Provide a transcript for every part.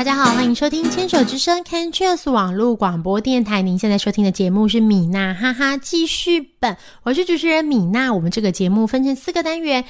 大家好，欢迎收听牵手之声 Can Cheers 网络广播电台。您现在收听的节目是米娜哈哈记事本，我是主持人米娜。我们这个节目分成四个单元。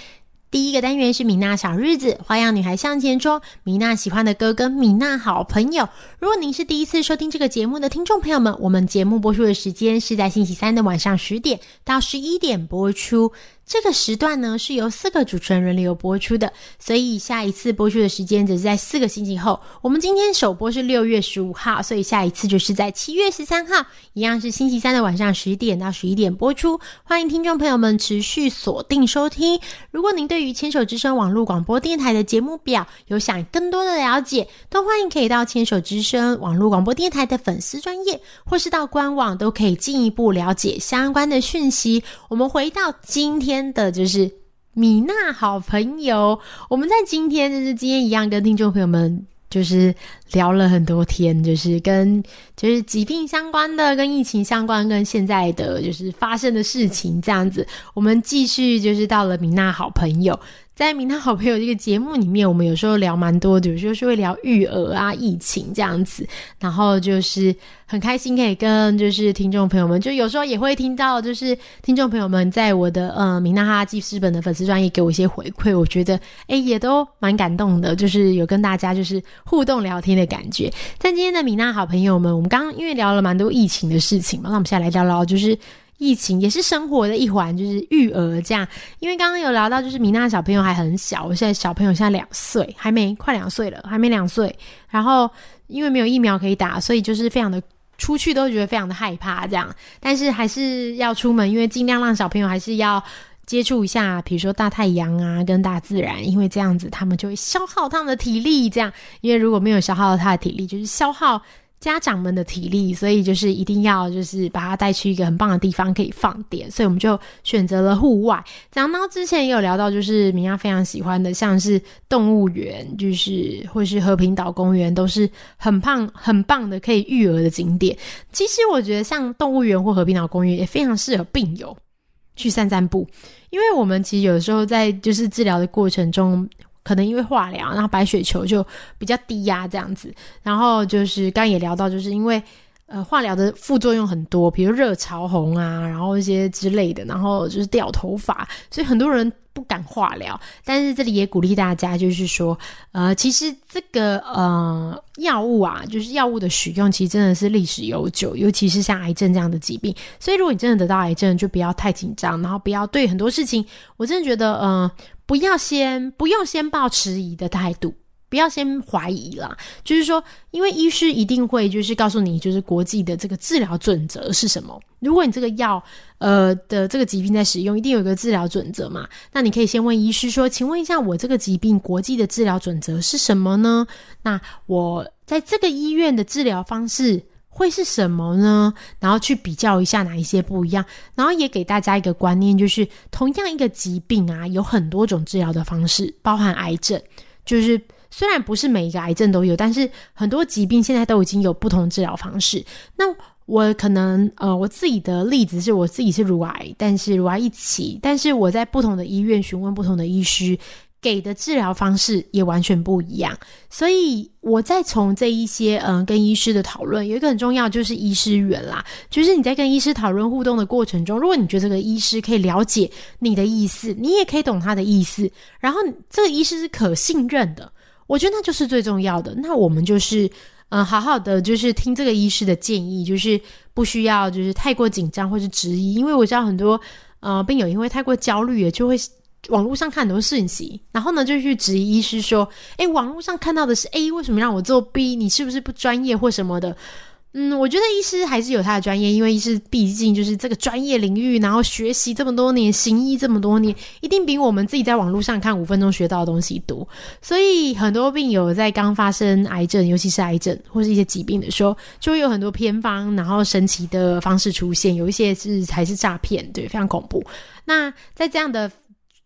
第一个单元是米娜小日子，花样女孩向前冲，米娜喜欢的歌跟米娜好朋友。如果您是第一次收听这个节目的听众朋友们，我们节目播出的时间是在星期三的晚上十点到十一点播出。这个时段呢是由四个主持人轮流播出的，所以下一次播出的时间则是在四个星期后。我们今天首播是六月十五号，所以下一次就是在七月十三号，一样是星期三的晚上十点到十一点播出。欢迎听众朋友们持续锁定收听。如果您对于牵手之声网络广播电台的节目表有想更多的了解，都欢迎可以到牵手之声网络广播电台的粉丝专业，或是到官网都可以进一步了解相关的讯息。我们回到今天。的就是米娜好朋友，我们在今天就是今天一样跟听众朋友们就是聊了很多天，就是跟就是疾病相关的、跟疫情相关、跟现在的就是发生的事情这样子。我们继续就是到了米娜好朋友。在《名堂好朋友》这个节目里面，我们有时候聊蛮多的，有时候是会聊育儿啊、疫情这样子，然后就是很开心可以跟就是听众朋友们，就有时候也会听到就是听众朋友们在我的呃《名纳哈记事本》的粉丝专业给我一些回馈，我觉得哎也都蛮感动的，就是有跟大家就是互动聊天的感觉。在今天的米娜好朋友们，我们刚刚因为聊了蛮多疫情的事情嘛，那我们现在来聊聊就是。疫情也是生活的一环，就是育儿这样。因为刚刚有聊到，就是米娜小朋友还很小，我现在小朋友现在两岁，还没快两岁了，还没两岁。然后因为没有疫苗可以打，所以就是非常的出去都觉得非常的害怕这样。但是还是要出门，因为尽量让小朋友还是要接触一下，比如说大太阳啊，跟大自然，因为这样子他们就会消耗他们的体力。这样，因为如果没有消耗他的体力，就是消耗。家长们的体力，所以就是一定要就是把他带去一个很棒的地方可以放电，所以我们就选择了户外。讲到之前也有聊到，就是明亚非常喜欢的，像是动物园，就是或是和平岛公园，都是很棒很棒的可以育儿的景点。其实我觉得像动物园或和平岛公园也非常适合病友去散散步，因为我们其实有时候在就是治疗的过程中。可能因为化疗，然后白血球就比较低压这样子，然后就是刚也聊到，就是因为呃化疗的副作用很多，比如热潮红啊，然后一些之类的，然后就是掉头发，所以很多人不敢化疗。但是这里也鼓励大家，就是说，呃，其实这个呃药物啊，就是药物的使用，其实真的是历史悠久，尤其是像癌症这样的疾病。所以如果你真的得到癌症，就不要太紧张，然后不要对很多事情，我真的觉得，嗯。不要先不用先抱迟疑的态度，不要先怀疑啦。就是说，因为医师一定会就是告诉你，就是国际的这个治疗准则是什么。如果你这个药呃的这个疾病在使用，一定有一个治疗准则嘛。那你可以先问医师说，请问一下，我这个疾病国际的治疗准则是什么呢？那我在这个医院的治疗方式。会是什么呢？然后去比较一下哪一些不一样，然后也给大家一个观念，就是同样一个疾病啊，有很多种治疗的方式，包含癌症，就是虽然不是每一个癌症都有，但是很多疾病现在都已经有不同治疗方式。那我可能呃，我自己的例子是我自己是乳癌，但是乳癌一起，但是我在不同的医院询问不同的医师。给的治疗方式也完全不一样，所以我在从这一些嗯跟医师的讨论，有一个很重要就是医师缘啦，就是你在跟医师讨论互动的过程中，如果你觉得这个医师可以了解你的意思，你也可以懂他的意思，然后这个医师是可信任的，我觉得那就是最重要的。那我们就是嗯好好的就是听这个医师的建议，就是不需要就是太过紧张或是质疑，因为我知道很多呃病友因为太过焦虑也就会。网络上看很多讯息，然后呢就去质疑医师说：“哎，网络上看到的是 A，为什么让我做 B？你是不是不专业或什么的？”嗯，我觉得医师还是有他的专业，因为医师毕竟就是这个专业领域，然后学习这么多年，行医这么多年，一定比我们自己在网络上看五分钟学到的东西多。所以很多病友在刚发生癌症，尤其是癌症或是一些疾病的时候，就会有很多偏方，然后神奇的方式出现，有一些是才是诈骗，对，非常恐怖。那在这样的。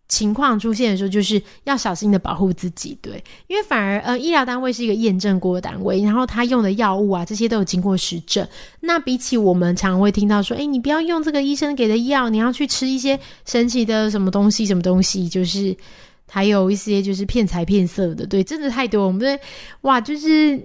情况出现的时候，就是要小心的保护自己，对，因为反而呃，医疗单位是一个验证过的单位，然后他用的药物啊，这些都有经过实证。那比起我们常会听到说，哎，你不要用这个医生给的药，你要去吃一些神奇的什么东西，什么东西，就是还有一些就是骗财骗色的，对，真的太多。我们哇，就是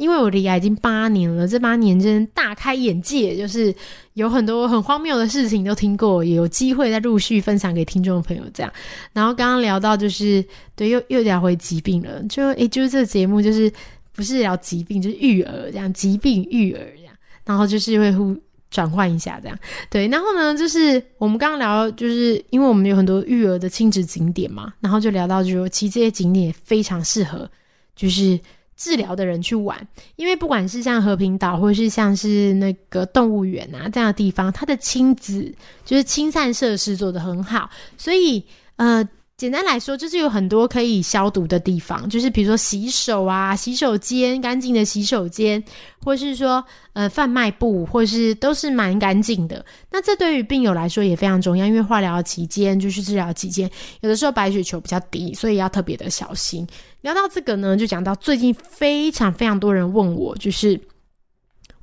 因为我离癌已经八年了，这八年真的大开眼界，就是有很多很荒谬的事情都听过，也有机会再陆续分享给听众朋友这样。然后刚刚聊到就是对，又又聊回疾病了，就诶，就是这个节目就是不是聊疾病，就是育儿这样，疾病育儿这样，然后就是会互转换一下这样。对，然后呢，就是我们刚刚聊，就是因为我们有很多育儿的亲子景点嘛，然后就聊到就说，其实这些景点也非常适合，就是。治疗的人去玩，因为不管是像和平岛，或是像是那个动物园啊这样的地方，它的亲子就是亲善设施做得很好，所以呃。简单来说，就是有很多可以消毒的地方，就是比如说洗手啊、洗手间干净的洗手间，或是说呃贩卖部，或是都是蛮干净的。那这对于病友来说也非常重要，因为化疗期间就是治疗期间，有的时候白血球比较低，所以要特别的小心。聊到这个呢，就讲到最近非常非常多人问我，就是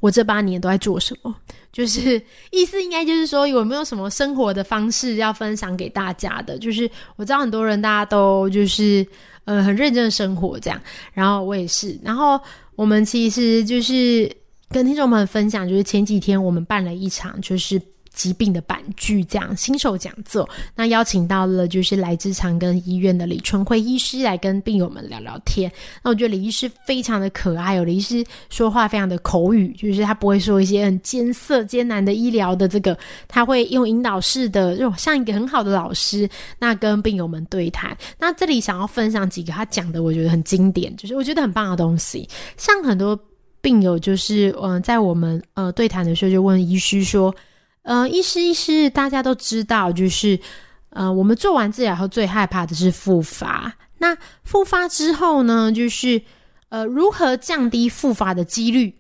我这八年都在做什么。就是意思应该就是说有没有什么生活的方式要分享给大家的？就是我知道很多人大家都就是呃很认真的生活这样，然后我也是，然后我们其实就是跟听众们分享，就是前几天我们办了一场就是。疾病的板剧这样新手讲座，那邀请到了就是来自长庚医院的李春辉医师来跟病友们聊聊天。那我觉得李医师非常的可爱，有李医师说话非常的口语，就是他不会说一些很艰涩艰难的医疗的这个，他会用引导式的，就像一个很好的老师，那跟病友们对谈。那这里想要分享几个他讲的，我觉得很经典，就是我觉得很棒的东西。像很多病友就是嗯，在我们呃对谈的时候就问医师说。呃，医师医师，大家都知道，就是呃，我们做完治疗后最害怕的是复发。那复发之后呢，就是呃，如何降低复发的几率？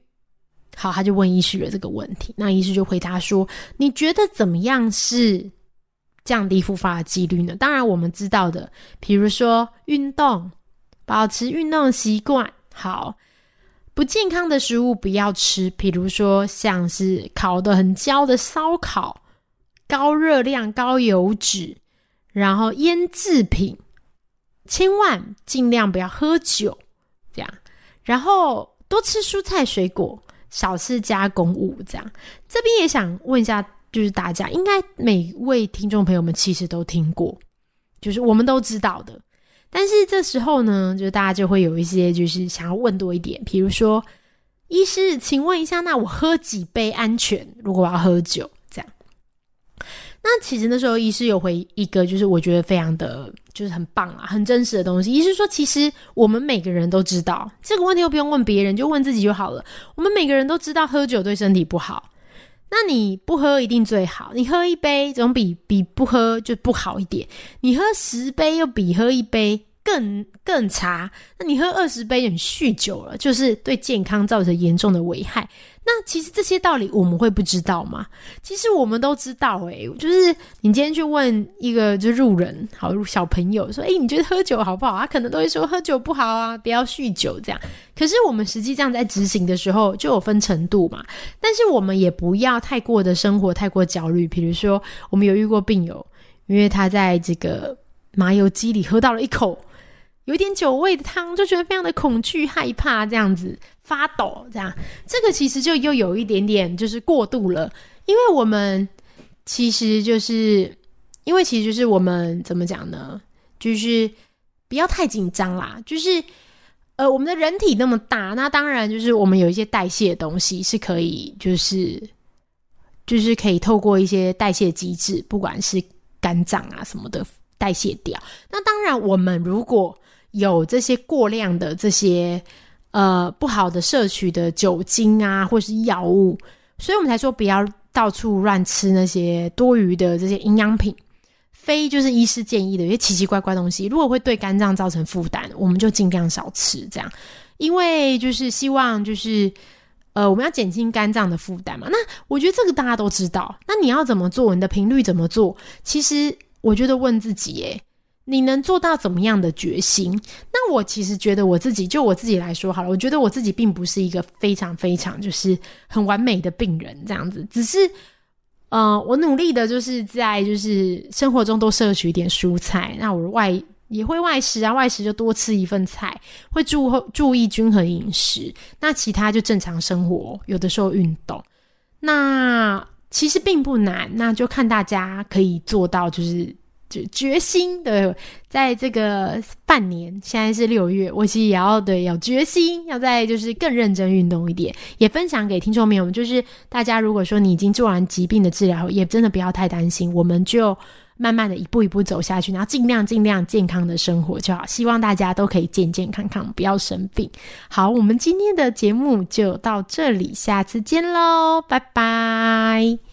好，他就问医师了这个问题。那医师就回答说：“你觉得怎么样是降低复发的几率呢？”当然，我们知道的，比如说运动，保持运动习惯，好。不健康的食物不要吃，比如说像是烤的很焦的烧烤，高热量、高油脂，然后腌制品，千万尽量不要喝酒，这样，然后多吃蔬菜水果，少吃加工物，这样。这边也想问一下，就是大家应该每位听众朋友们其实都听过，就是我们都知道的。但是这时候呢，就大家就会有一些就是想要问多一点，比如说，医师，请问一下，那我喝几杯安全？如果我要喝酒，这样，那其实那时候医师有回一个，就是我觉得非常的就是很棒啊，很真实的东西。医师说，其实我们每个人都知道这个问题，又不用问别人，就问自己就好了。我们每个人都知道喝酒对身体不好。那你不喝一定最好，你喝一杯总比比不喝就不好一点。你喝十杯又比喝一杯。更更差，那你喝二十杯，你酗酒了，就是对健康造成严重的危害。那其实这些道理我们会不知道吗？其实我们都知道，诶，就是你今天去问一个就路人，好小朋友说，诶，你觉得喝酒好不好？他可能都会说喝酒不好啊，不要酗酒这样。可是我们实际上在执行的时候就有分程度嘛。但是我们也不要太过的生活太过焦虑。比如说，我们有遇过病友，因为他在这个麻油鸡里喝到了一口。有点酒味的汤，就觉得非常的恐惧、害怕，这样子发抖，这样这个其实就又有一点点就是过度了，因为我们其实就是因为其实就是我们怎么讲呢？就是不要太紧张啦，就是呃，我们的人体那么大，那当然就是我们有一些代谢的东西是可以，就是就是可以透过一些代谢机制，不管是肝脏啊什么的代谢掉。那当然，我们如果有这些过量的这些呃不好的摄取的酒精啊，或是药物，所以我们才说不要到处乱吃那些多余的这些营养品，非就是医师建议的一些奇奇怪怪东西，如果会对肝脏造成负担，我们就尽量少吃这样，因为就是希望就是呃我们要减轻肝脏的负担嘛。那我觉得这个大家都知道，那你要怎么做？你的频率怎么做？其实我觉得问自己，诶。你能做到怎么样的决心？那我其实觉得我自己，就我自己来说好了，我觉得我自己并不是一个非常非常就是很完美的病人这样子，只是，呃，我努力的就是在就是生活中多摄取一点蔬菜，那我外也会外食啊，外食就多吃一份菜，会注注意均衡饮食。那其他就正常生活，有的时候运动。那其实并不难，那就看大家可以做到，就是就决心对，在这个半年，现在是六月，我其实也要对有决心，要在就是更认真运动一点，也分享给听众朋友们，就是大家如果说你已经做完疾病的治疗，也真的不要太担心，我们就。慢慢的一步一步走下去，然后尽量尽量健康的生活就好。希望大家都可以健健康康，不要生病。好，我们今天的节目就到这里，下次见喽，拜拜。